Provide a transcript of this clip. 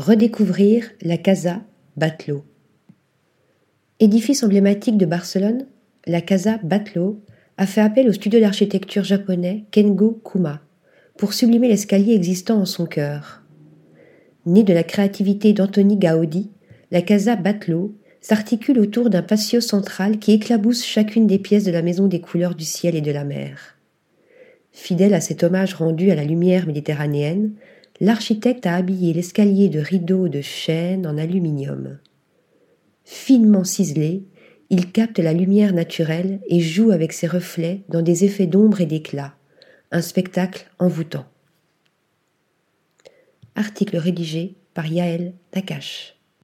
Redécouvrir la Casa Batlló. Édifice emblématique de Barcelone, la Casa Batlló a fait appel au studio d'architecture japonais Kengo Kuma pour sublimer l'escalier existant en son cœur. Né de la créativité d'Antoni Gaudi, la Casa Batlló s'articule autour d'un patio central qui éclabousse chacune des pièces de la maison des couleurs du ciel et de la mer. Fidèle à cet hommage rendu à la lumière méditerranéenne, l'architecte a habillé l'escalier de rideaux de chêne en aluminium. Finement ciselé, il capte la lumière naturelle et joue avec ses reflets dans des effets d'ombre et d'éclat, un spectacle envoûtant. Article rédigé par Yaël Takash.